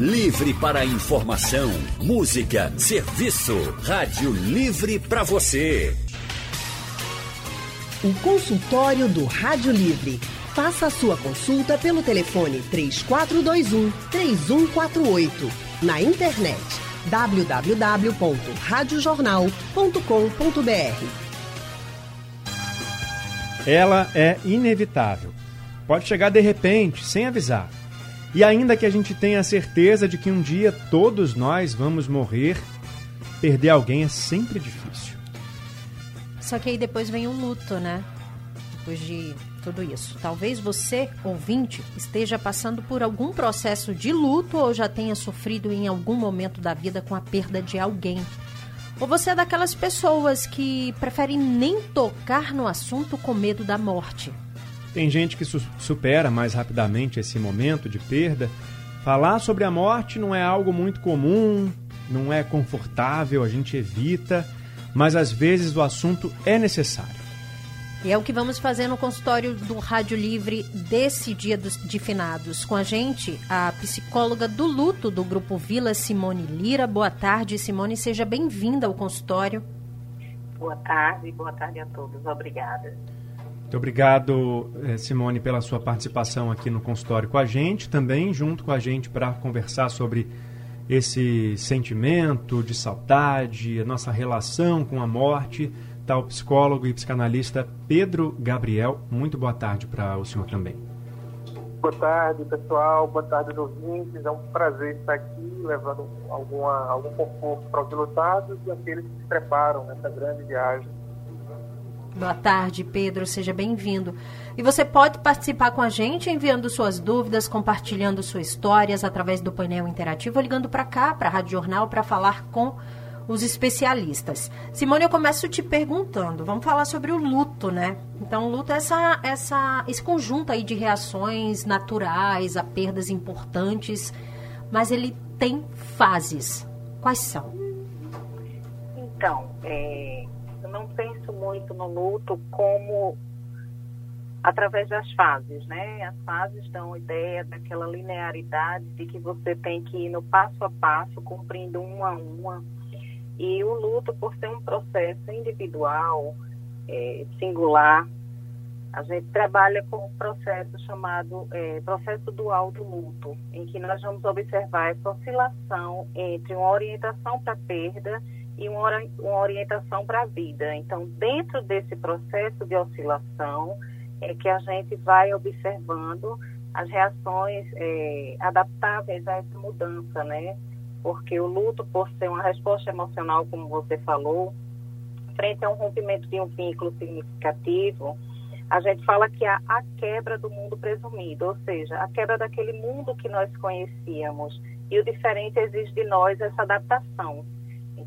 Livre para informação, música, serviço. Rádio Livre para você. O consultório do Rádio Livre. Faça a sua consulta pelo telefone 3421 3148. Na internet www.radiojornal.com.br. Ela é inevitável. Pode chegar de repente, sem avisar. E ainda que a gente tenha a certeza de que um dia todos nós vamos morrer, perder alguém é sempre difícil. Só que aí depois vem o luto, né? Depois de tudo isso. Talvez você, ouvinte, esteja passando por algum processo de luto ou já tenha sofrido em algum momento da vida com a perda de alguém. Ou você é daquelas pessoas que preferem nem tocar no assunto com medo da morte. Tem gente que su supera mais rapidamente esse momento de perda. Falar sobre a morte não é algo muito comum, não é confortável, a gente evita, mas às vezes o assunto é necessário. E é o que vamos fazer no consultório do Rádio Livre desse dia dos, de finados. Com a gente, a psicóloga do luto do Grupo Vila, Simone Lira. Boa tarde, Simone. Seja bem-vinda ao consultório. Boa tarde, boa tarde a todos. Obrigada. Muito obrigado, eh, Simone, pela sua participação aqui no consultório com a gente, também junto com a gente para conversar sobre esse sentimento de saudade, a nossa relação com a morte. Está o psicólogo e psicanalista Pedro Gabriel. Muito boa tarde para o senhor também. Boa tarde, pessoal. Boa tarde, ouvintes. É um prazer estar aqui levando alguma, algum conforto para os lutados e aqueles que se preparam nessa grande viagem Boa tarde, Pedro. Seja bem-vindo. E você pode participar com a gente enviando suas dúvidas, compartilhando suas histórias através do painel interativo ou ligando para cá, para a Rádio Jornal, para falar com os especialistas. Simone, eu começo te perguntando. Vamos falar sobre o luto, né? Então, o luto é essa, essa, esse conjunto aí de reações naturais a perdas importantes, mas ele tem fases. Quais são? Então, é, não penso muito no luto como através das fases, né? As fases dão ideia daquela linearidade de que você tem que ir no passo a passo, cumprindo uma a uma. E o luto, por ser um processo individual, é, singular, a gente trabalha com um processo chamado é, processo dual do luto, em que nós vamos observar essa oscilação entre uma orientação para perda e uma, uma orientação para a vida. Então, dentro desse processo de oscilação, é que a gente vai observando as reações é, adaptáveis a essa mudança, né? Porque o luto, por ser uma resposta emocional, como você falou, frente a um rompimento de um vínculo significativo, a gente fala que há a quebra do mundo presumido, ou seja, a quebra daquele mundo que nós conhecíamos. E o diferente exige de nós essa adaptação.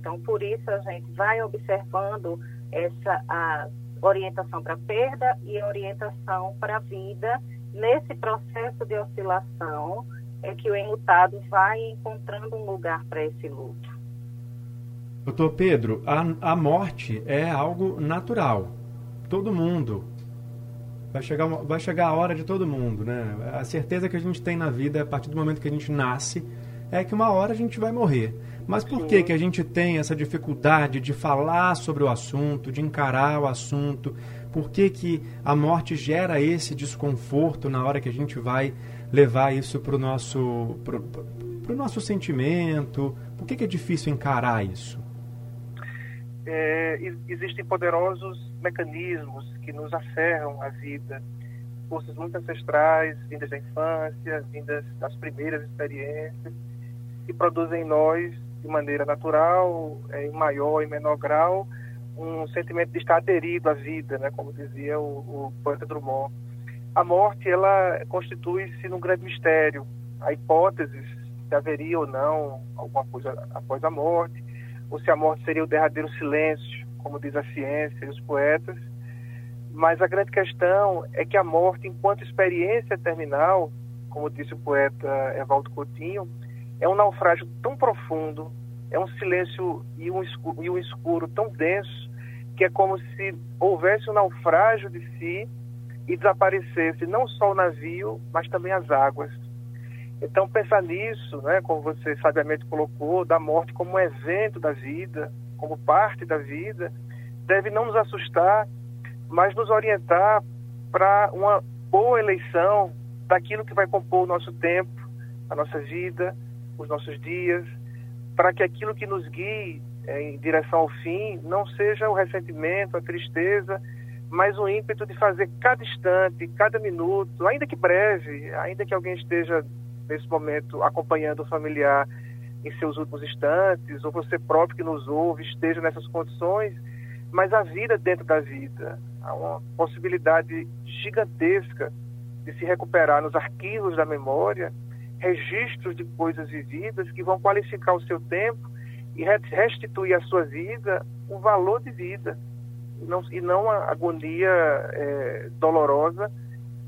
Então, por isso, a gente vai observando essa a orientação para perda e orientação para vida. Nesse processo de oscilação, é que o enlutado vai encontrando um lugar para esse luto. Doutor Pedro, a, a morte é algo natural. Todo mundo. Vai chegar, vai chegar a hora de todo mundo, né? A certeza que a gente tem na vida, a partir do momento que a gente nasce, é que uma hora a gente vai morrer. Mas por que, que a gente tem essa dificuldade de falar sobre o assunto, de encarar o assunto? Por que, que a morte gera esse desconforto na hora que a gente vai levar isso para o nosso, pro, pro nosso sentimento? Por que, que é difícil encarar isso? É, existem poderosos mecanismos que nos aferram a vida, forças muito ancestrais, vindas da infância, vindas das primeiras experiências, que produzem em nós de maneira natural, é, em maior e menor grau, um sentimento de estar aderido à vida, né, como dizia o, o poeta Drummond. A morte, ela constitui-se num grande mistério. Há hipóteses se haveria ou não alguma coisa após a morte, ou se a morte seria o derradeiro silêncio, como diz a ciência e os poetas. Mas a grande questão é que a morte, enquanto experiência terminal, como disse o poeta Evaldo Coutinho, é um naufrágio tão profundo, é um silêncio e um escuro, e um escuro tão denso, que é como se houvesse um naufrágio de si e desaparecesse não só o navio, mas também as águas. Então, pensar nisso, né, como você sabiamente colocou, da morte como um evento da vida, como parte da vida, deve não nos assustar, mas nos orientar para uma boa eleição daquilo que vai compor o nosso tempo, a nossa vida, os nossos dias, para que aquilo que nos guie é, em direção ao fim não seja o ressentimento, a tristeza, mas o ímpeto de fazer cada instante, cada minuto, ainda que breve, ainda que alguém esteja nesse momento acompanhando o familiar em seus últimos instantes, ou você próprio que nos ouve esteja nessas condições, mas a vida dentro da vida, há uma possibilidade gigantesca de se recuperar nos arquivos da memória registros de coisas vividas que vão qualificar o seu tempo e restituir à sua vida o valor de vida e não, e não a agonia é, dolorosa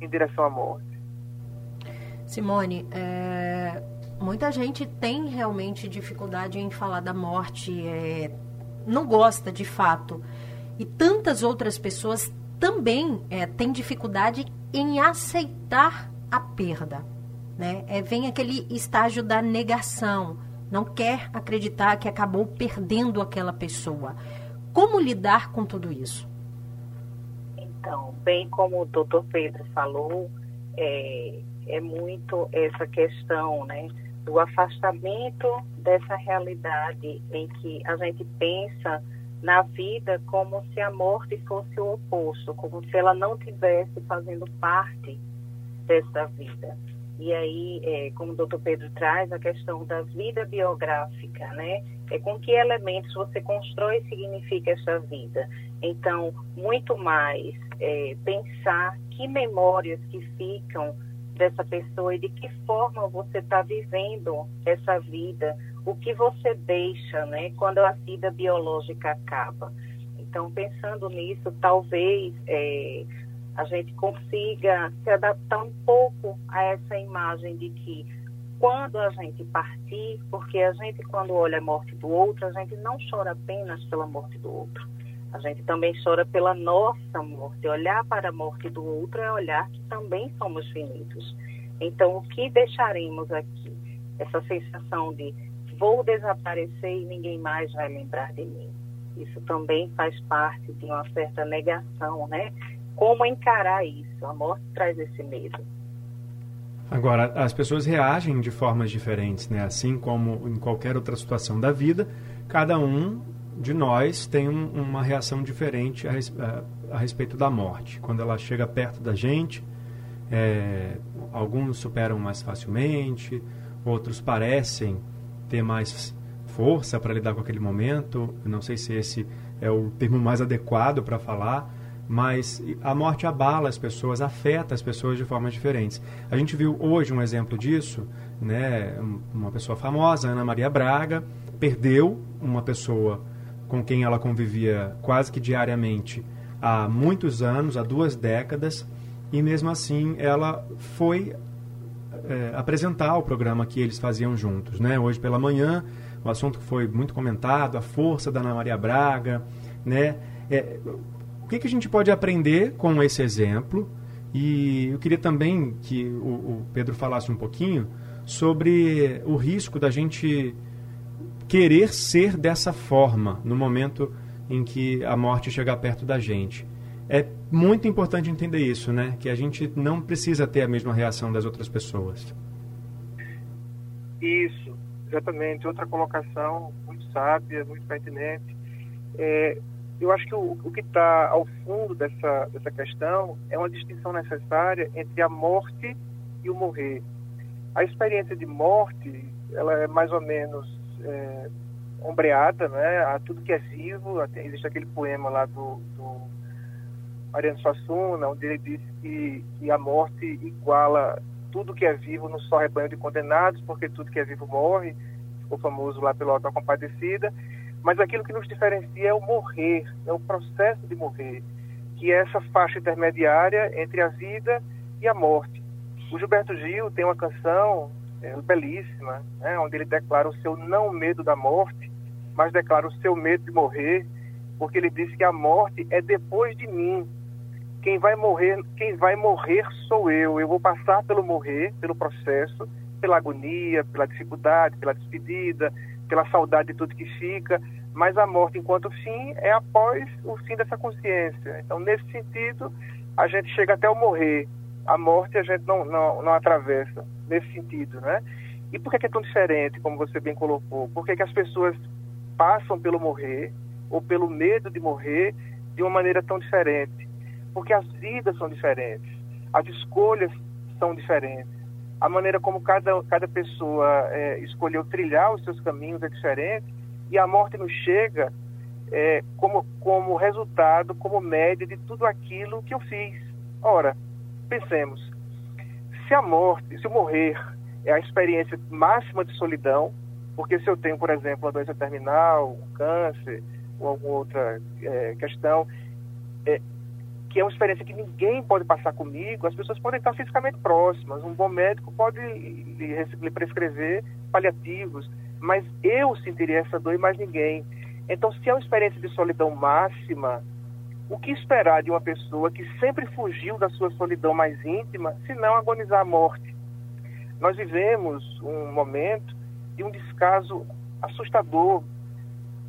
em direção à morte. Simone, é, muita gente tem realmente dificuldade em falar da morte, é, não gosta de fato. E tantas outras pessoas também é, têm dificuldade em aceitar a perda. Né? É, vem aquele estágio da negação, não quer acreditar que acabou perdendo aquela pessoa. Como lidar com tudo isso? Então, bem como o doutor Pedro falou, é, é muito essa questão né, do afastamento dessa realidade em que a gente pensa na vida como se a morte fosse o oposto, como se ela não tivesse fazendo parte dessa vida. E aí, é, como o doutor Pedro traz, a questão da vida biográfica, né? É com que elementos você constrói e significa essa vida. Então, muito mais é, pensar que memórias que ficam dessa pessoa e de que forma você está vivendo essa vida, o que você deixa, né? Quando a vida biológica acaba. Então, pensando nisso, talvez... É, a gente consiga se adaptar um pouco a essa imagem de que quando a gente partir, porque a gente quando olha a morte do outro, a gente não chora apenas pela morte do outro. A gente também chora pela nossa morte. Olhar para a morte do outro é olhar que também somos finitos. Então, o que deixaremos aqui? Essa sensação de vou desaparecer e ninguém mais vai lembrar de mim. Isso também faz parte de uma certa negação, né? Como encarar isso. A morte traz esse medo. Agora, as pessoas reagem de formas diferentes, né? Assim como em qualquer outra situação da vida, cada um de nós tem um, uma reação diferente a, a, a, respeito da morte. Quando ela chega perto da gente, é, alguns superam mais facilmente, outros parecem ter mais força para lidar com aquele momento. Eu não sei se esse é o termo mais adequado para falar, mas a morte abala as pessoas, afeta as pessoas de formas diferentes. A gente viu hoje um exemplo disso, né? Uma pessoa famosa, Ana Maria Braga, perdeu uma pessoa com quem ela convivia quase que diariamente há muitos anos, há duas décadas, e mesmo assim ela foi é, apresentar o programa que eles faziam juntos, né? Hoje pela manhã, o assunto foi muito comentado, a força da Ana Maria Braga, né? É, o que, que a gente pode aprender com esse exemplo? E eu queria também que o, o Pedro falasse um pouquinho sobre o risco da gente querer ser dessa forma no momento em que a morte chegar perto da gente. É muito importante entender isso, né? Que a gente não precisa ter a mesma reação das outras pessoas. Isso, exatamente. Outra colocação muito sábia, muito pertinente. É, eu acho que o, o que está ao fundo dessa, dessa questão é uma distinção necessária entre a morte e o morrer. A experiência de morte, ela é mais ou menos é, ombreada né, a tudo que é vivo. Existe aquele poema lá do, do Mariano Suassuna, onde ele diz que, que a morte iguala tudo que é vivo no só rebanho de condenados, porque tudo que é vivo morre. Ficou famoso lá pelo Auto Compadecida. Mas aquilo que nos diferencia é o morrer, é o processo de morrer, que é essa faixa intermediária entre a vida e a morte. O Gilberto Gil tem uma canção é, belíssima, né, onde ele declara o seu não medo da morte, mas declara o seu medo de morrer, porque ele diz que a morte é depois de mim. Quem vai morrer, quem vai morrer sou eu. Eu vou passar pelo morrer, pelo processo, pela agonia, pela dificuldade, pela despedida, pela saudade de tudo que fica, mas a morte enquanto fim é após o fim dessa consciência. Então, nesse sentido, a gente chega até o morrer. A morte a gente não, não, não atravessa nesse sentido, né? E por que é tão diferente, como você bem colocou? Por que, que as pessoas passam pelo morrer ou pelo medo de morrer de uma maneira tão diferente? Porque as vidas são diferentes, as escolhas são diferentes, a maneira como cada, cada pessoa é, escolheu trilhar os seus caminhos é diferente e a morte nos chega é, como, como resultado, como média de tudo aquilo que eu fiz. Ora, pensemos, se a morte, se o morrer é a experiência máxima de solidão, porque se eu tenho, por exemplo, uma doença terminal, um câncer ou alguma outra é, questão, é, que é uma experiência que ninguém pode passar comigo, as pessoas podem estar fisicamente próximas, um bom médico pode lhe, prescrever paliativos, mas eu sentiria essa dor e mais ninguém. Então, se é uma experiência de solidão máxima, o que esperar de uma pessoa que sempre fugiu da sua solidão mais íntima, se não agonizar a morte? Nós vivemos um momento de um descaso assustador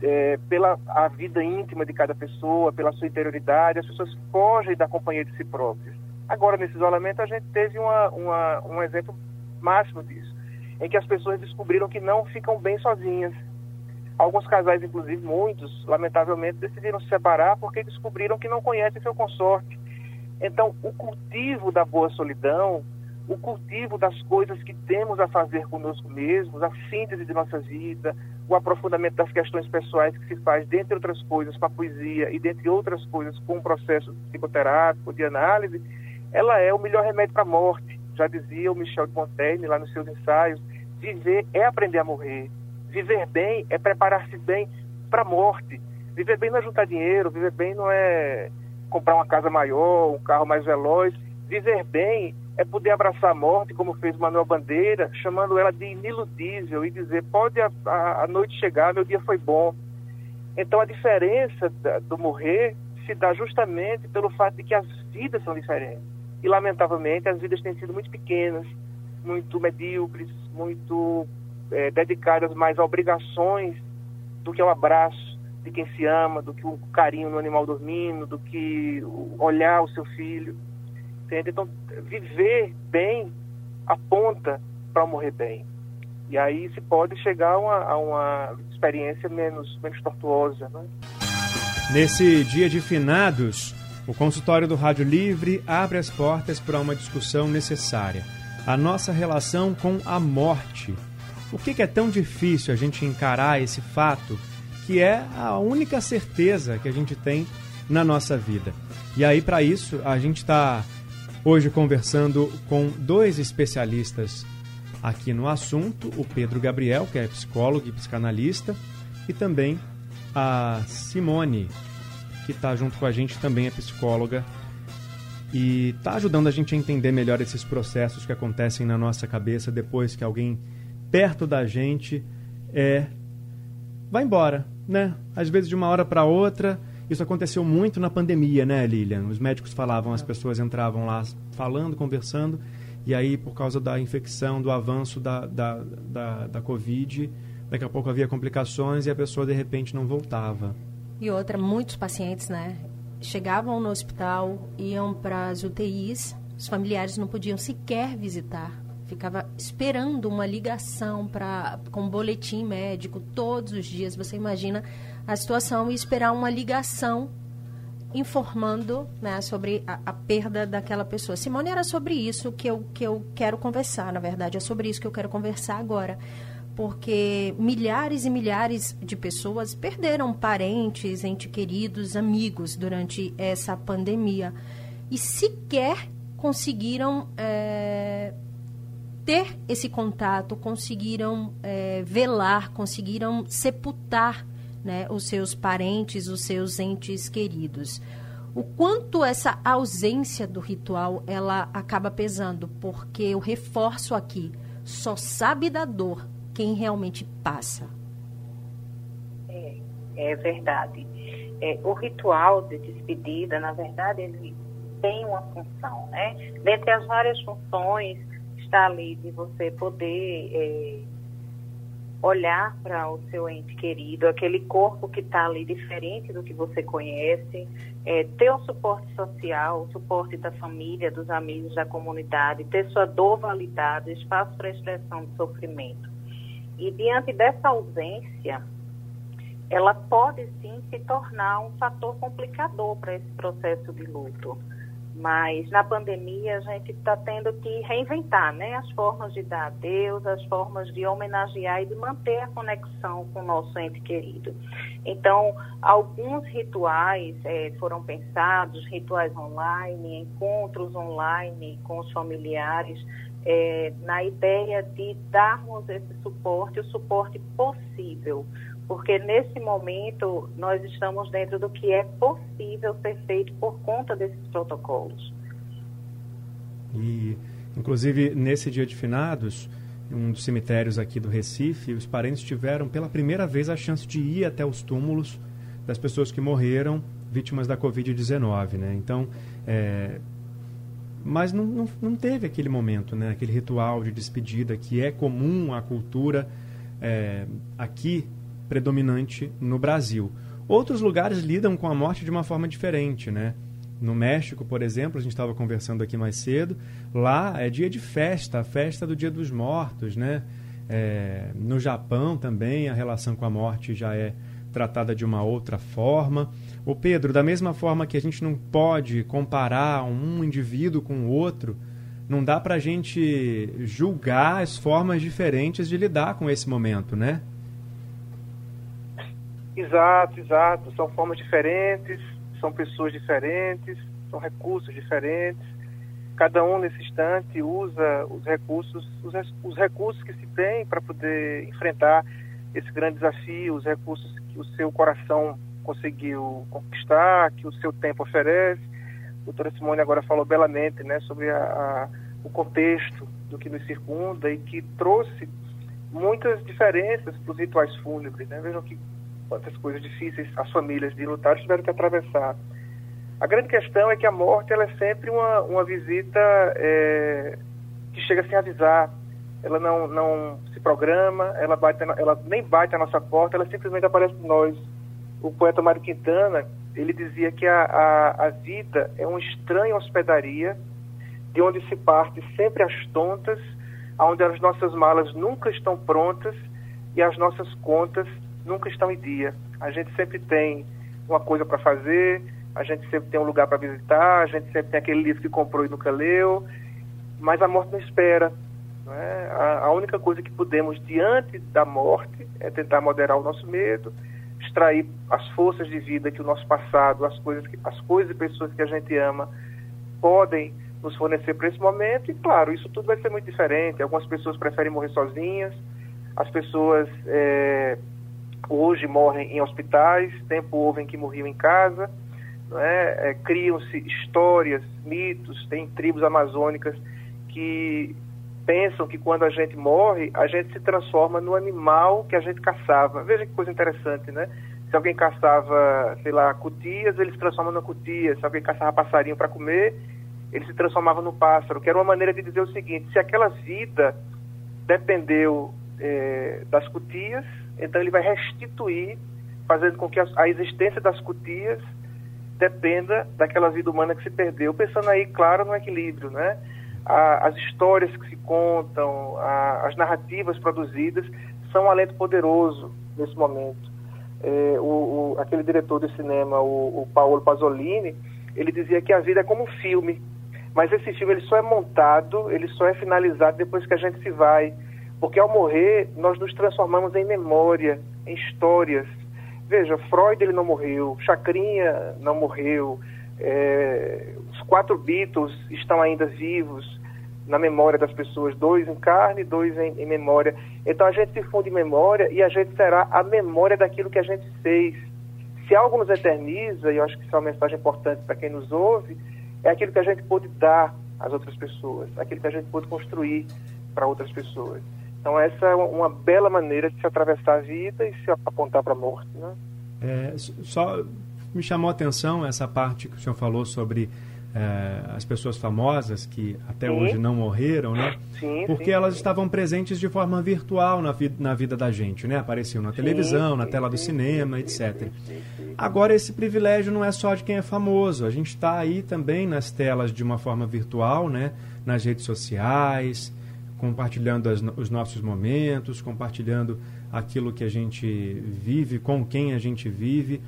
é, pela a vida íntima de cada pessoa, pela sua interioridade, as pessoas fogem da companhia de si próprias. Agora, nesse isolamento, a gente teve uma, uma, um exemplo máximo disso, em que as pessoas descobriram que não ficam bem sozinhas. Alguns casais, inclusive muitos, lamentavelmente, decidiram se separar porque descobriram que não conhecem seu consorte. Então, o cultivo da boa solidão, o cultivo das coisas que temos a fazer conosco mesmos, a síntese de nossa vida, o aprofundamento das questões pessoais que se faz, dentre outras coisas, com a poesia e dentre outras coisas, com o processo psicoterápico, de análise, ela é o melhor remédio para a morte. Já dizia o Michel de Montaigne lá nos seus ensaios, viver é aprender a morrer. Viver bem é preparar-se bem para a morte. Viver bem não é juntar dinheiro, viver bem não é comprar uma casa maior, um carro mais veloz. Viver bem é poder abraçar a morte, como fez Manuel Bandeira, chamando ela de iniludível e dizer: pode a, a, a noite chegar, meu dia foi bom. Então, a diferença da, do morrer se dá justamente pelo fato de que as vidas são diferentes. E, lamentavelmente, as vidas têm sido muito pequenas, muito medíocres, muito é, dedicadas mais a obrigações do que ao abraço de quem se ama, do que o carinho no animal dormindo, do que olhar o seu filho. Entende? Então, viver bem aponta para morrer bem. E aí se pode chegar a uma, a uma experiência menos, menos tortuosa. Né? Nesse dia de finados, o consultório do Rádio Livre abre as portas para uma discussão necessária. A nossa relação com a morte. Por que, que é tão difícil a gente encarar esse fato que é a única certeza que a gente tem na nossa vida? E aí, para isso, a gente está Hoje conversando com dois especialistas aqui no assunto, o Pedro Gabriel, que é psicólogo e psicanalista, e também a Simone, que está junto com a gente, também é psicóloga e está ajudando a gente a entender melhor esses processos que acontecem na nossa cabeça depois que alguém perto da gente é vai embora, né? Às vezes de uma hora para outra isso aconteceu muito na pandemia, né, Lilian? Os médicos falavam, as pessoas entravam lá falando, conversando, e aí, por causa da infecção, do avanço da, da, da, da Covid, daqui a pouco havia complicações e a pessoa, de repente, não voltava. E outra, muitos pacientes, né, chegavam no hospital, iam para as UTIs, os familiares não podiam sequer visitar. Ficava esperando uma ligação para com boletim médico todos os dias. Você imagina a situação e esperar uma ligação informando né, sobre a, a, perda daquela pessoa. Simone, era sobre isso que eu, que eu quero conversar, na verdade, é sobre isso que eu quero conversar agora. Porque milhares e milhares de pessoas perderam parentes, entes queridos, amigos durante essa pandemia e sequer conseguiram é, ter esse contato, conseguiram é, velar, conseguiram sepultar né, os seus parentes, os seus entes queridos. O quanto essa ausência do ritual ela acaba pesando, porque eu reforço aqui, só sabe da dor quem realmente passa. É, é verdade. É, o ritual de despedida, na verdade, ele tem uma função, né? Dentre as várias funções, está ali de você poder é, olhar para o seu ente querido, aquele corpo que está ali diferente do que você conhece, é, ter o suporte social, o suporte da família, dos amigos, da comunidade, ter sua dor validada, espaço para expressão de sofrimento. E diante dessa ausência, ela pode sim se tornar um fator complicador para esse processo de luto. Mas na pandemia a gente está tendo que reinventar né, as formas de dar adeus, as formas de homenagear e de manter a conexão com o nosso ente querido. Então, alguns rituais é, foram pensados, rituais online, encontros online com os familiares, é, na ideia de darmos esse suporte, o suporte possível porque nesse momento nós estamos dentro do que é possível ser feito por conta desses protocolos. E, inclusive, nesse dia de finados, um dos cemitérios aqui do Recife, os parentes tiveram pela primeira vez a chance de ir até os túmulos das pessoas que morreram vítimas da Covid-19, né? Então, é... mas não, não, não, teve aquele momento, né? Aquele ritual de despedida que é comum à cultura é... aqui predominante no Brasil. Outros lugares lidam com a morte de uma forma diferente, né? No México, por exemplo, a gente estava conversando aqui mais cedo, lá é dia de festa, a festa do Dia dos Mortos, né? É, no Japão também a relação com a morte já é tratada de uma outra forma. O Pedro, da mesma forma que a gente não pode comparar um indivíduo com o outro, não dá para a gente julgar as formas diferentes de lidar com esse momento, né? Exato, exato. São formas diferentes, são pessoas diferentes, são recursos diferentes. Cada um nesse instante usa os recursos, os, os recursos que se tem para poder enfrentar esse grande desafio, os recursos que o seu coração conseguiu conquistar, que o seu tempo oferece. A doutora Simone agora falou belamente né, sobre a, a, o contexto do que nos circunda e que trouxe muitas diferenças para os rituais fúnebres. Né? Vejam que quantas coisas difíceis as famílias de lutar tiveram que atravessar. A grande questão é que a morte ela é sempre uma, uma visita é, que chega sem avisar. Ela não, não se programa, ela, bate, ela nem bate a nossa porta, ela simplesmente aparece por nós. O poeta Mário Quintana, ele dizia que a, a, a vida é uma estranha hospedaria de onde se parte sempre às tontas, onde as nossas malas nunca estão prontas e as nossas contas nunca estão em dia. A gente sempre tem uma coisa para fazer, a gente sempre tem um lugar para visitar, a gente sempre tem aquele livro que comprou e nunca leu, mas a morte não espera. Não é? a, a única coisa que podemos, diante da morte, é tentar moderar o nosso medo, extrair as forças de vida que o nosso passado, as coisas, que, as coisas e pessoas que a gente ama podem nos fornecer para esse momento. E claro, isso tudo vai ser muito diferente. Algumas pessoas preferem morrer sozinhas, as pessoas é, hoje morrem em hospitais, tempo houve em que morriam em casa, é? É, criam-se histórias, mitos, tem tribos amazônicas que pensam que quando a gente morre, a gente se transforma no animal que a gente caçava. Veja que coisa interessante, né? Se alguém caçava, sei lá, cutias, ele se transforma na cutia. Se alguém caçava passarinho para comer, ele se transformava no pássaro, que era uma maneira de dizer o seguinte, se aquela vida dependeu é, das cutias, então ele vai restituir, fazendo com que a, a existência das cutias dependa daquela vida humana que se perdeu, pensando aí, claro, no equilíbrio, né? A, as histórias que se contam, a, as narrativas produzidas são um alento poderoso nesse momento. É, o, o, aquele diretor de cinema, o, o Paolo Pasolini, ele dizia que a vida é como um filme, mas esse filme ele só é montado, ele só é finalizado depois que a gente se vai, porque ao morrer, nós nos transformamos em memória, em histórias. Veja, Freud ele não morreu, Chacrinha não morreu, é, os quatro Beatles estão ainda vivos na memória das pessoas, dois em carne, dois em, em memória. Então a gente se funde em memória e a gente será a memória daquilo que a gente fez. Se algo nos eterniza, e eu acho que isso é uma mensagem importante para quem nos ouve, é aquilo que a gente pôde dar às outras pessoas, aquilo que a gente pôde construir para outras pessoas. Então essa é uma bela maneira de se atravessar a vida e se apontar para a morte. Né? É, só me chamou a atenção essa parte que o senhor falou sobre é, as pessoas famosas que até sim. hoje não morreram, né? Sim, Porque sim. elas estavam presentes de forma virtual na, vi na vida da gente, né? Apareciam na televisão, na tela do cinema, etc. Agora, esse privilégio não é só de quem é famoso. A gente está aí também nas telas de uma forma virtual, né? Nas redes sociais, compartilhando as, os nossos momentos, compartilhando aquilo que a gente vive, com quem a gente vive.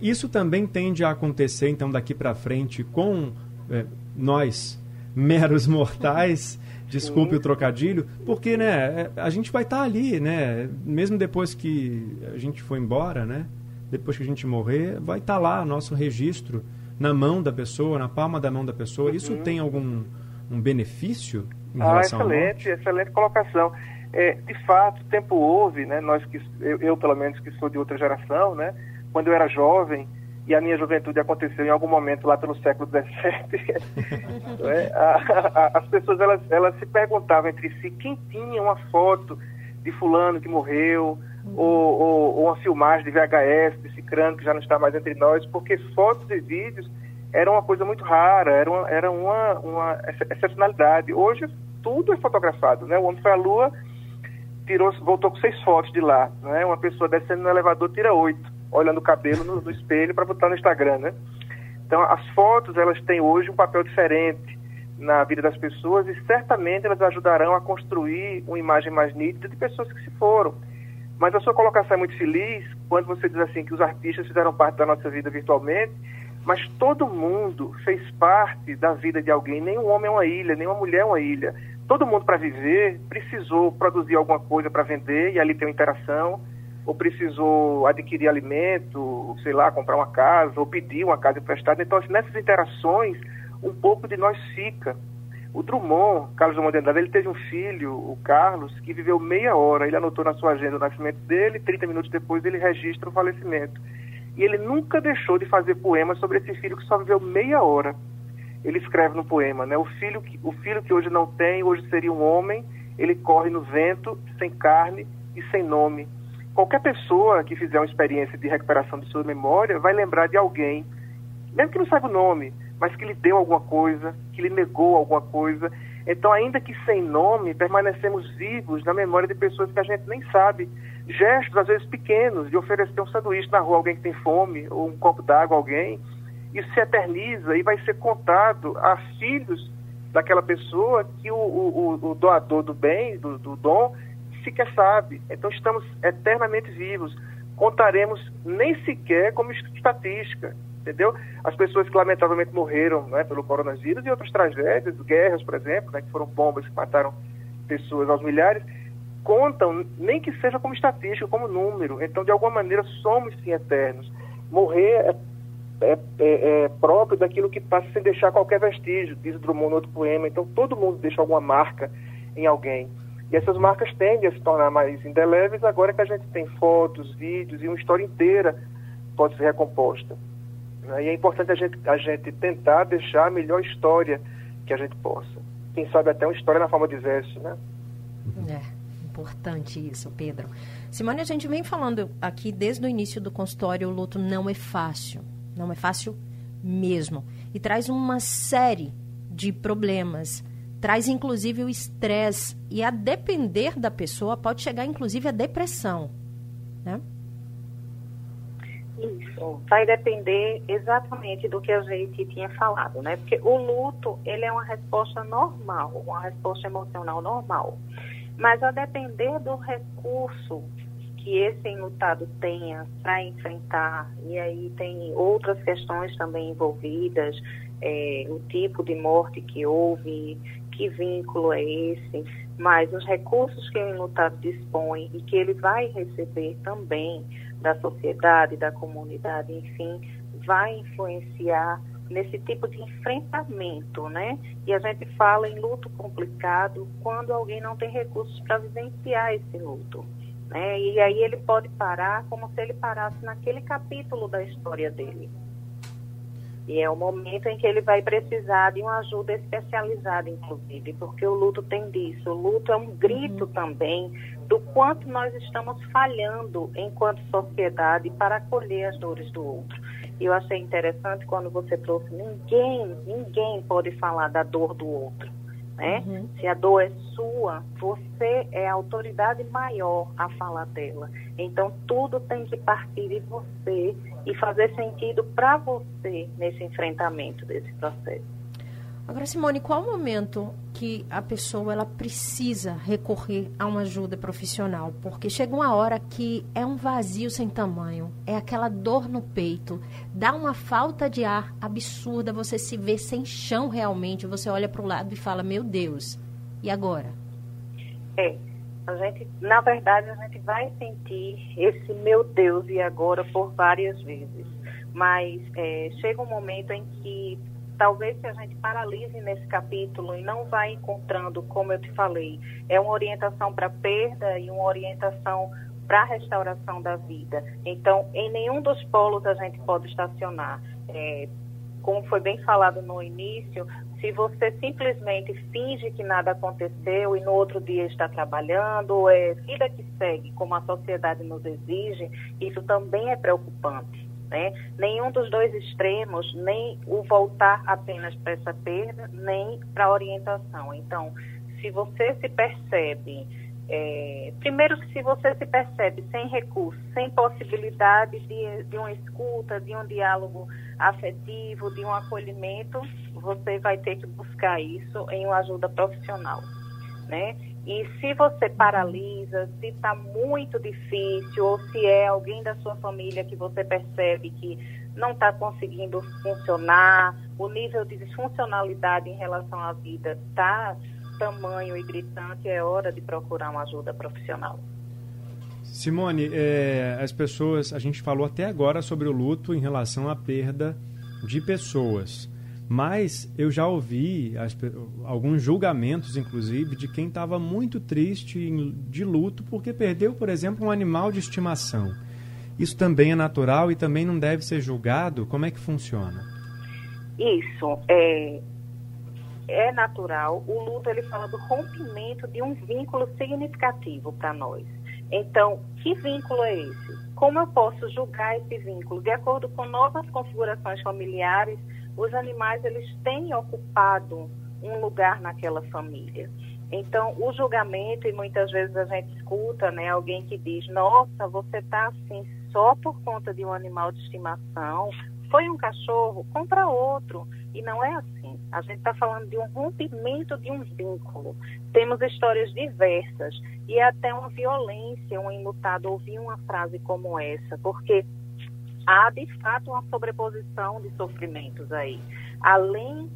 Isso também tende a acontecer, então, daqui para frente com é, nós, meros mortais, desculpe o trocadilho, porque né, é, a gente vai estar tá ali, né, mesmo depois que a gente for embora, né, depois que a gente morrer, vai estar tá lá nosso registro na mão da pessoa, na palma da mão da pessoa. Isso uhum. tem algum um benefício ah, excelente, excelente colocação. É, de fato, tempo houve, né, nós que eu, eu pelo menos que sou de outra geração, né, quando eu era jovem, e a minha juventude aconteceu em algum momento lá pelo século XVII, é, a, a, as pessoas elas, elas se perguntavam entre si quem tinha uma foto de fulano que morreu, uhum. ou, ou, ou, uma filmagem de VHS desse crânio que já não está mais entre nós, porque fotos e vídeos eram uma coisa muito rara, era uma, era uma, uma excepcionalidade. Hoje tudo é fotografado, né? O homem foi à Lua, tirou, voltou com seis fotos de lá, né? Uma pessoa descendo no elevador tira oito olhando o cabelo no, no espelho para botar no Instagram, né? Então, as fotos, elas têm hoje um papel diferente na vida das pessoas e certamente elas ajudarão a construir uma imagem mais nítida de pessoas que se foram. Mas a sua colocação é muito feliz quando você diz assim que os artistas fizeram parte da nossa vida virtualmente, mas todo mundo fez parte da vida de alguém. Nenhum homem é uma ilha, nenhuma mulher é uma ilha. Todo mundo, para viver, precisou produzir alguma coisa para vender e ali tem uma interação ou precisou adquirir alimento, sei lá, comprar uma casa, ou pedir uma casa emprestada. Então, assim, nessas interações, um pouco de nós fica. O Drummond, Carlos Drummond de Andrade, ele teve um filho, o Carlos, que viveu meia hora. Ele anotou na sua agenda o nascimento dele, 30 minutos depois ele registra o falecimento. E ele nunca deixou de fazer poemas sobre esse filho que só viveu meia hora. Ele escreve no poema, né? O filho que, o filho que hoje não tem, hoje seria um homem, ele corre no vento, sem carne e sem nome qualquer pessoa que fizer uma experiência de recuperação de sua memória vai lembrar de alguém, mesmo que não saiba o nome, mas que lhe deu alguma coisa, que lhe negou alguma coisa. Então, ainda que sem nome, permanecemos vivos na memória de pessoas que a gente nem sabe. Gestos, às vezes pequenos, de oferecer um sanduíche na rua a alguém que tem fome, ou um copo d'água a alguém, isso se eterniza e vai ser contado a filhos daquela pessoa que o, o, o doador do bem, do, do dom, sequer sabe. Então estamos eternamente vivos. Contaremos nem sequer como estatística, entendeu? As pessoas que lamentavelmente morreram né, pelo coronavírus e outras tragédias, guerras, por exemplo, né, que foram bombas que mataram pessoas aos milhares, contam, nem que seja como estatística, como número. Então, de alguma maneira, somos sim eternos. Morrer é, é, é, é próprio daquilo que passa sem deixar qualquer vestígio, diz Drummond no outro poema. Então, todo mundo deixa alguma marca em alguém. E essas marcas tendem a se tornar mais indeléveis agora que a gente tem fotos, vídeos e uma história inteira pode ser recomposta. Né? E é importante a gente, a gente tentar deixar a melhor história que a gente possa. Quem sabe até uma história na forma de verso, né? É, importante isso, Pedro. Simone, a gente vem falando aqui desde o início do consultório, o luto não é fácil. Não é fácil mesmo. E traz uma série de problemas traz inclusive o estresse e a depender da pessoa pode chegar inclusive a depressão, né? Isso, vai depender exatamente do que a gente tinha falado, né? Porque o luto, ele é uma resposta normal, uma resposta emocional normal. Mas a depender do recurso que esse enlutado tenha para enfrentar, e aí tem outras questões também envolvidas, é, o tipo de morte que houve, que vínculo é esse, mas os recursos que o enlutado dispõe e que ele vai receber também da sociedade, da comunidade, enfim, vai influenciar nesse tipo de enfrentamento, né? E a gente fala em luto complicado quando alguém não tem recursos para vivenciar esse luto. Né? E aí ele pode parar como se ele parasse naquele capítulo da história dele. E é o momento em que ele vai precisar de uma ajuda especializada, inclusive, porque o luto tem disso. O luto é um grito uhum. também do quanto nós estamos falhando enquanto sociedade para acolher as dores do outro. E eu achei interessante quando você trouxe ninguém, ninguém pode falar da dor do outro. Né? Uhum. Se a dor é sua, você é a autoridade maior a falar dela. Então tudo tem que partir de você e fazer sentido para você nesse enfrentamento desse processo. Agora, Simone, qual o momento que a pessoa ela precisa recorrer a uma ajuda profissional? Porque chega uma hora que é um vazio sem tamanho, é aquela dor no peito, dá uma falta de ar absurda, você se vê sem chão realmente, você olha para o lado e fala, meu Deus, e agora? É, a gente, na verdade, a gente vai sentir esse meu Deus e agora por várias vezes. Mas é, chega um momento em que talvez se a gente paralise nesse capítulo e não vai encontrando, como eu te falei, é uma orientação para perda e uma orientação para a restauração da vida. Então, em nenhum dos polos a gente pode estacionar. É, como foi bem falado no início, se você simplesmente finge que nada aconteceu e no outro dia está trabalhando, é vida que segue, como a sociedade nos exige, isso também é preocupante. Né? Nenhum dos dois extremos, nem o voltar apenas para essa perda, nem para a orientação. Então, se você se percebe, é, primeiro, se você se percebe sem recurso, sem possibilidade de, de uma escuta, de um diálogo afetivo, de um acolhimento, você vai ter que buscar isso em uma ajuda profissional. Né? E se você paralisa, se está muito difícil, ou se é alguém da sua família que você percebe que não está conseguindo funcionar, o nível de disfuncionalidade em relação à vida está tamanho e gritante, é hora de procurar uma ajuda profissional. Simone, é, as pessoas, a gente falou até agora sobre o luto em relação à perda de pessoas. Mas eu já ouvi as, alguns julgamentos, inclusive, de quem estava muito triste, de luto, porque perdeu, por exemplo, um animal de estimação. Isso também é natural e também não deve ser julgado? Como é que funciona? Isso é, é natural. O luto ele fala do rompimento de um vínculo significativo para nós. Então, que vínculo é esse? Como eu posso julgar esse vínculo? De acordo com novas configurações familiares os animais eles têm ocupado um lugar naquela família. Então, o julgamento, e muitas vezes a gente escuta né, alguém que diz: Nossa, você está assim só por conta de um animal de estimação, foi um cachorro, compra outro. E não é assim. A gente está falando de um rompimento de um vínculo. Temos histórias diversas e é até uma violência, um enlutado ouvir uma frase como essa, porque há de fato uma sobreposição de sofrimentos aí. Além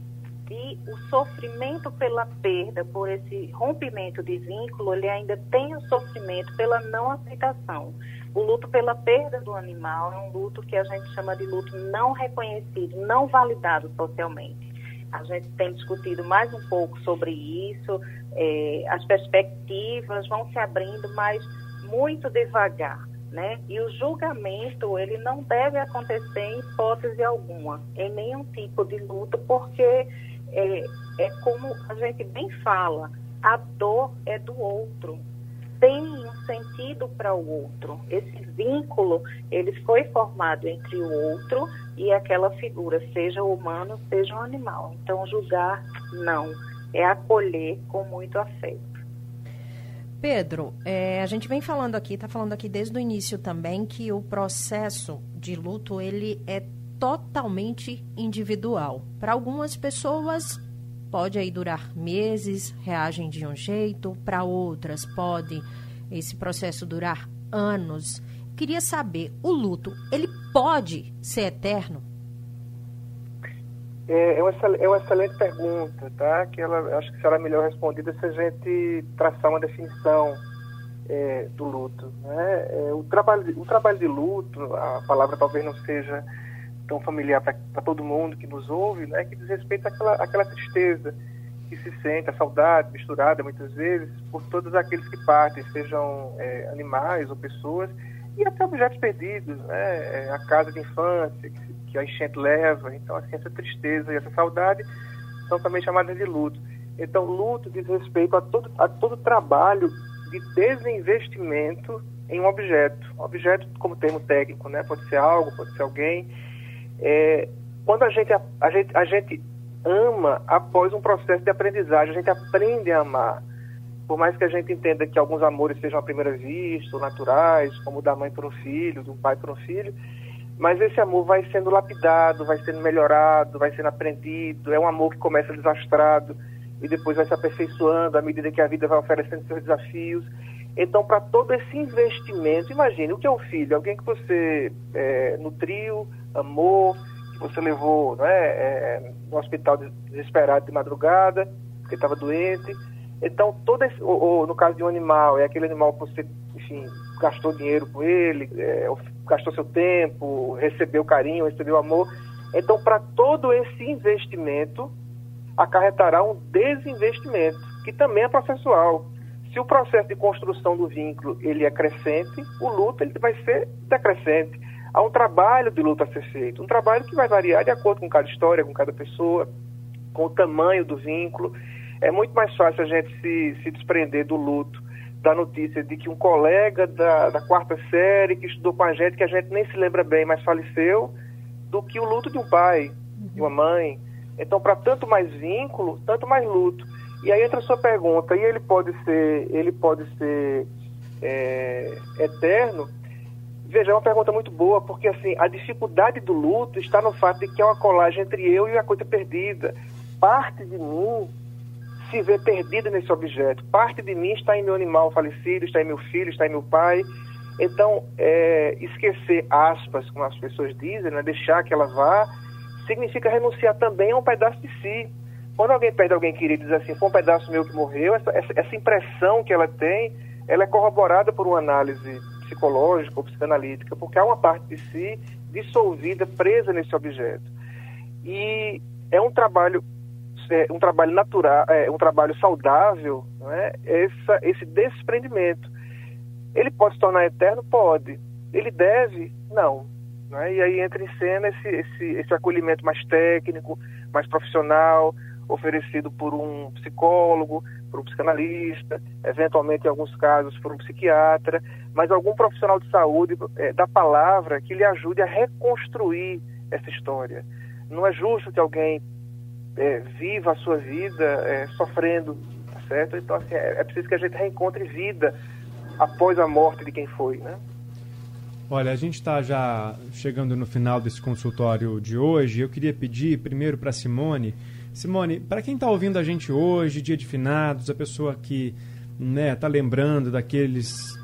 de o sofrimento pela perda, por esse rompimento de vínculo, ele ainda tem o sofrimento pela não aceitação. O luto pela perda do animal é um luto que a gente chama de luto não reconhecido, não validado socialmente. A gente tem discutido mais um pouco sobre isso, é, as perspectivas vão se abrindo, mas muito devagar né? E o julgamento, ele não deve acontecer em hipótese alguma, em nenhum tipo de luto, porque é, é como a gente bem fala, a dor é do outro, tem um sentido para o outro. Esse vínculo, ele foi formado entre o outro e aquela figura, seja humano, seja um animal. Então, julgar, não. É acolher com muito afeto. Pedro, é, a gente vem falando aqui, está falando aqui desde o início também, que o processo de luto ele é totalmente individual. Para algumas pessoas pode aí durar meses, reagem de um jeito, para outras pode esse processo durar anos. Queria saber, o luto, ele pode ser eterno? É, é, uma, é uma excelente pergunta, tá? Que ela acho que será melhor respondida se a gente traçar uma definição é, do luto. Né? É, o, trabalho, o trabalho de luto, a palavra talvez não seja tão familiar para todo mundo que nos ouve, né? Que diz respeito àquela, àquela tristeza que se sente, a saudade misturada muitas vezes por todos aqueles que partem, sejam é, animais ou pessoas, e até objetos perdidos, né? É, a casa de infância que que a enchente leva. Então, assim, essa tristeza e essa saudade são também chamadas de luto. Então, luto diz respeito a todo, a todo trabalho de desinvestimento em um objeto. Objeto, como termo técnico, né? pode ser algo, pode ser alguém. É, quando a gente, a, a, gente, a gente ama após um processo de aprendizagem, a gente aprende a amar. Por mais que a gente entenda que alguns amores sejam à primeira vista, naturais, como da mãe para o filho, do pai para o filho, mas esse amor vai sendo lapidado, vai sendo melhorado, vai sendo aprendido. É um amor que começa desastrado e depois vai se aperfeiçoando à medida que a vida vai oferecendo seus desafios. Então, para todo esse investimento, imagine o que é o filho, alguém que você é, nutriu, amou, que você levou não é, é, no hospital desesperado de madrugada, porque estava doente. Então, todo esse, ou, ou, no caso de um animal, é aquele animal que você, enfim, gastou dinheiro com ele, é, gastou seu tempo, recebeu carinho, recebeu amor. Então, para todo esse investimento, acarretará um desinvestimento, que também é processual. Se o processo de construção do vínculo ele é crescente, o luto ele vai ser decrescente. Há um trabalho de luto a ser feito, um trabalho que vai variar de acordo com cada história, com cada pessoa, com o tamanho do vínculo. É muito mais fácil a gente se, se desprender do luto, da notícia de que um colega da, da quarta série que estudou com a gente, que a gente nem se lembra bem, mas faleceu, do que o luto de um pai, de uma mãe. Então, para tanto mais vínculo, tanto mais luto. E aí entra a sua pergunta, e ele pode ser, ele pode ser é, eterno? Veja, é uma pergunta muito boa, porque assim, a dificuldade do luto está no fato de que é uma colagem entre eu e a coisa perdida. Parte de mim se vê perdida nesse objeto. Parte de mim está em meu animal falecido, está em meu filho, está em meu pai. Então, é, esquecer aspas, como as pessoas dizem, né, deixar que ela vá, significa renunciar também a um pedaço de si. Quando alguém perde alguém querido e diz assim, foi um pedaço meu que morreu, essa, essa, impressão que ela tem, ela é corroborada por uma análise psicológica ou psicanalítica, porque há uma parte de si dissolvida, presa nesse objeto. E é um trabalho um trabalho natural, é, um trabalho saudável, é? Essa, esse desprendimento. Ele pode se tornar eterno? Pode. Ele deve? Não. É? E aí entra em cena esse, esse, esse acolhimento mais técnico, mais profissional, oferecido por um psicólogo, por um psicanalista, eventualmente em alguns casos por um psiquiatra, mas algum profissional de saúde é, da palavra que lhe ajude a reconstruir essa história. Não é justo que alguém é, viva a sua vida é, sofrendo, tá certo? Então, assim, é, é, preciso que a gente reencontre vida após a morte de quem foi, né? Olha, a gente está já chegando no final desse consultório de hoje. Eu queria pedir primeiro para Simone. Simone, para quem está ouvindo a gente hoje, dia de finados, a pessoa que está né, tá lembrando daqueles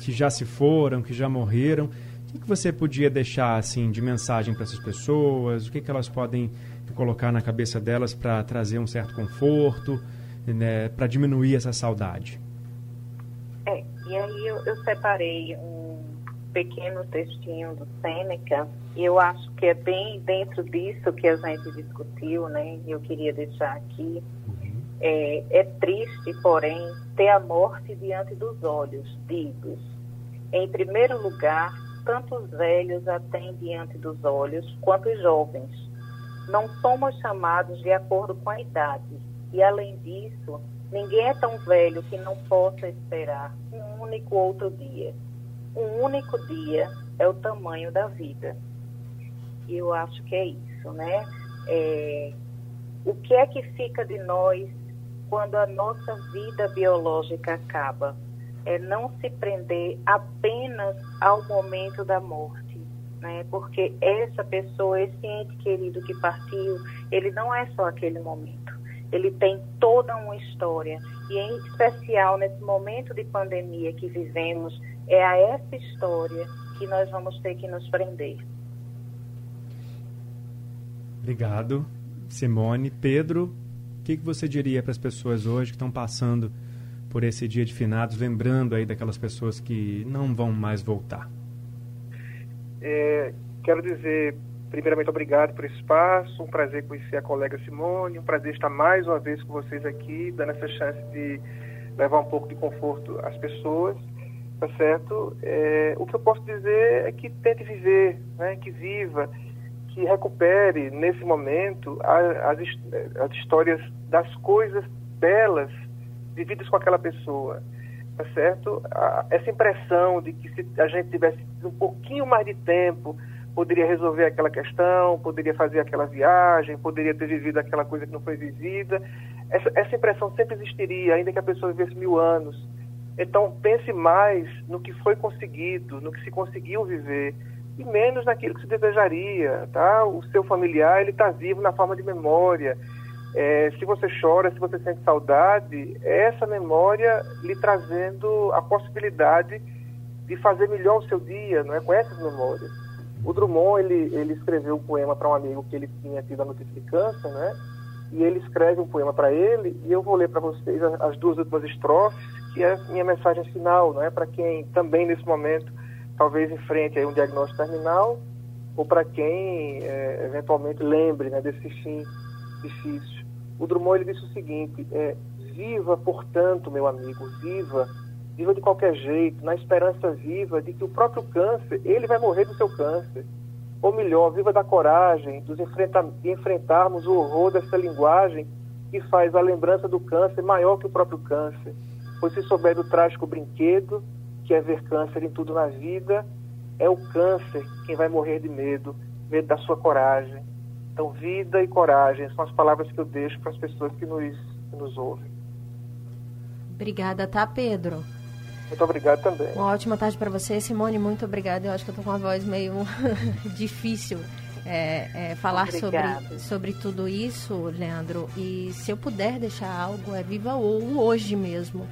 que já se foram, que já morreram, o que, que você podia deixar assim de mensagem para essas pessoas? O que, que elas podem colocar na cabeça delas para trazer um certo conforto, né, para diminuir essa saudade? É, e aí eu, eu separei um pequeno textinho do Sêneca, e eu acho que é bem dentro disso que a gente discutiu, né? Eu queria deixar aqui. Uhum. É, é triste, porém, ter a morte diante dos olhos, diz. Em primeiro lugar, tanto os velhos a têm diante dos olhos, quanto os jovens não somos chamados de acordo com a idade. E além disso, ninguém é tão velho que não possa esperar um único outro dia. Um único dia é o tamanho da vida. E eu acho que é isso, né? É, o que é que fica de nós quando a nossa vida biológica acaba? É não se prender apenas ao momento da morte né? Porque essa pessoa, esse ente querido que partiu, ele não é só aquele momento. Ele tem toda uma história. E em especial nesse momento de pandemia que vivemos, é a essa história que nós vamos ter que nos prender. Obrigado, Simone. Pedro, o que, que você diria para as pessoas hoje que estão passando por esse dia de finados, lembrando aí daquelas pessoas que não vão mais voltar? É, quero dizer, primeiramente, obrigado por esse espaço, um prazer conhecer a colega Simone, um prazer estar mais uma vez com vocês aqui, dando essa chance de levar um pouco de conforto às pessoas, tá certo? É, o que eu posso dizer é que tente viver, né, que viva, que recupere as, momento as, as histórias das coisas belas vividas com aquela pessoa tá certo? essa impressão de que se a gente tivesse um pouquinho mais de tempo poderia resolver aquela questão, poderia fazer aquela viagem, poderia ter vivido aquela coisa que não foi vivida. Essa, essa impressão sempre existiria, ainda que a pessoa vivesse mil anos. Então, pense mais no que foi conseguido, no que se conseguiu viver, e menos naquilo que se desejaria, tá? O seu familiar, ele está vivo na forma de memória. É, se você chora, se você sente saudade, é essa memória lhe trazendo a possibilidade de fazer melhor o seu dia, não é? Com essas memórias. O Drummond, ele, ele escreveu um poema para um amigo que ele tinha tido a notícia de câncer, né? E ele escreve um poema para ele, e eu vou ler para vocês as duas últimas estrofes, que é a minha mensagem final, não é? Para quem também nesse momento talvez enfrente aí um diagnóstico terminal, ou para quem é, eventualmente lembre né, desse fim difícil. O Drummond ele disse o seguinte: é, viva, portanto, meu amigo, viva viva de qualquer jeito, na esperança viva de que o próprio câncer, ele vai morrer do seu câncer. Ou melhor, viva da coragem dos enfrenta de enfrentarmos o horror dessa linguagem que faz a lembrança do câncer maior que o próprio câncer. Pois se souber do trágico brinquedo, que é ver câncer em tudo na vida, é o câncer quem vai morrer de medo, medo da sua coragem. Então, vida e coragem são as palavras que eu deixo para as pessoas que nos, que nos ouvem. Obrigada, tá, Pedro? Muito obrigado também. Uma ótima tarde para você, Simone. Muito obrigada. Eu acho que eu estou com uma voz meio difícil. É, é, falar sobre, sobre tudo isso, Leandro. E se eu puder deixar algo, é viva o hoje mesmo.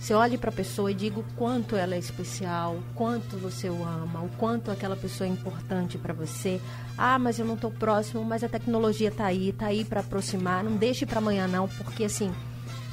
Você olhe para a pessoa e diga o quanto ela é especial, quanto você o ama, o quanto aquela pessoa é importante para você. Ah, mas eu não estou próximo, mas a tecnologia está aí, está aí para aproximar. Não deixe para amanhã não, porque assim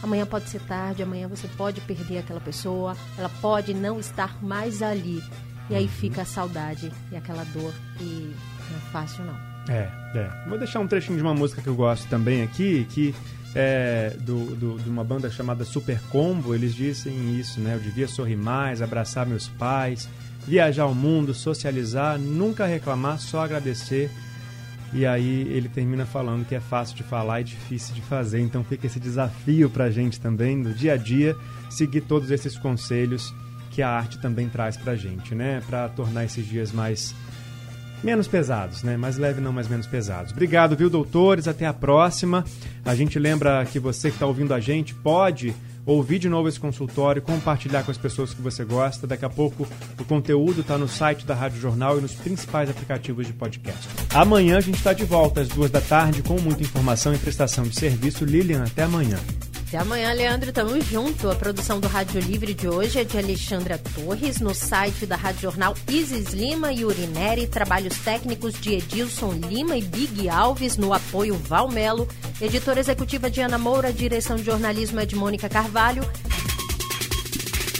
Amanhã pode ser tarde, amanhã você pode perder aquela pessoa, ela pode não estar mais ali. E aí fica a saudade e aquela dor e não é fácil não. É, é. Vou deixar um trechinho de uma música que eu gosto também aqui, que é do, do, de uma banda chamada Super Combo. Eles dizem isso, né? Eu devia sorrir mais, abraçar meus pais, viajar o mundo, socializar, nunca reclamar, só agradecer e aí ele termina falando que é fácil de falar e difícil de fazer. Então fica esse desafio para a gente também, no dia a dia, seguir todos esses conselhos que a arte também traz para gente, né? Para tornar esses dias mais menos pesados, né? Mais leve não, mas menos pesados. Obrigado, viu, doutores? Até a próxima. A gente lembra que você que está ouvindo a gente pode ouvir de novo esse consultório, compartilhar com as pessoas que você gosta. Daqui a pouco o conteúdo está no site da Rádio Jornal e nos principais aplicativos de podcast. Amanhã a gente está de volta às duas da tarde com muita informação e prestação de serviço. Lilian, até amanhã. Até amanhã, Leandro. Tamo junto. A produção do Rádio Livre de hoje é de Alexandra Torres, no site da Rádio Jornal Isis Lima e Urineri. Trabalhos técnicos de Edilson Lima e Big Alves, no apoio Valmelo. Editora executiva Diana Moura, direção de jornalismo é de Mônica Carvalho.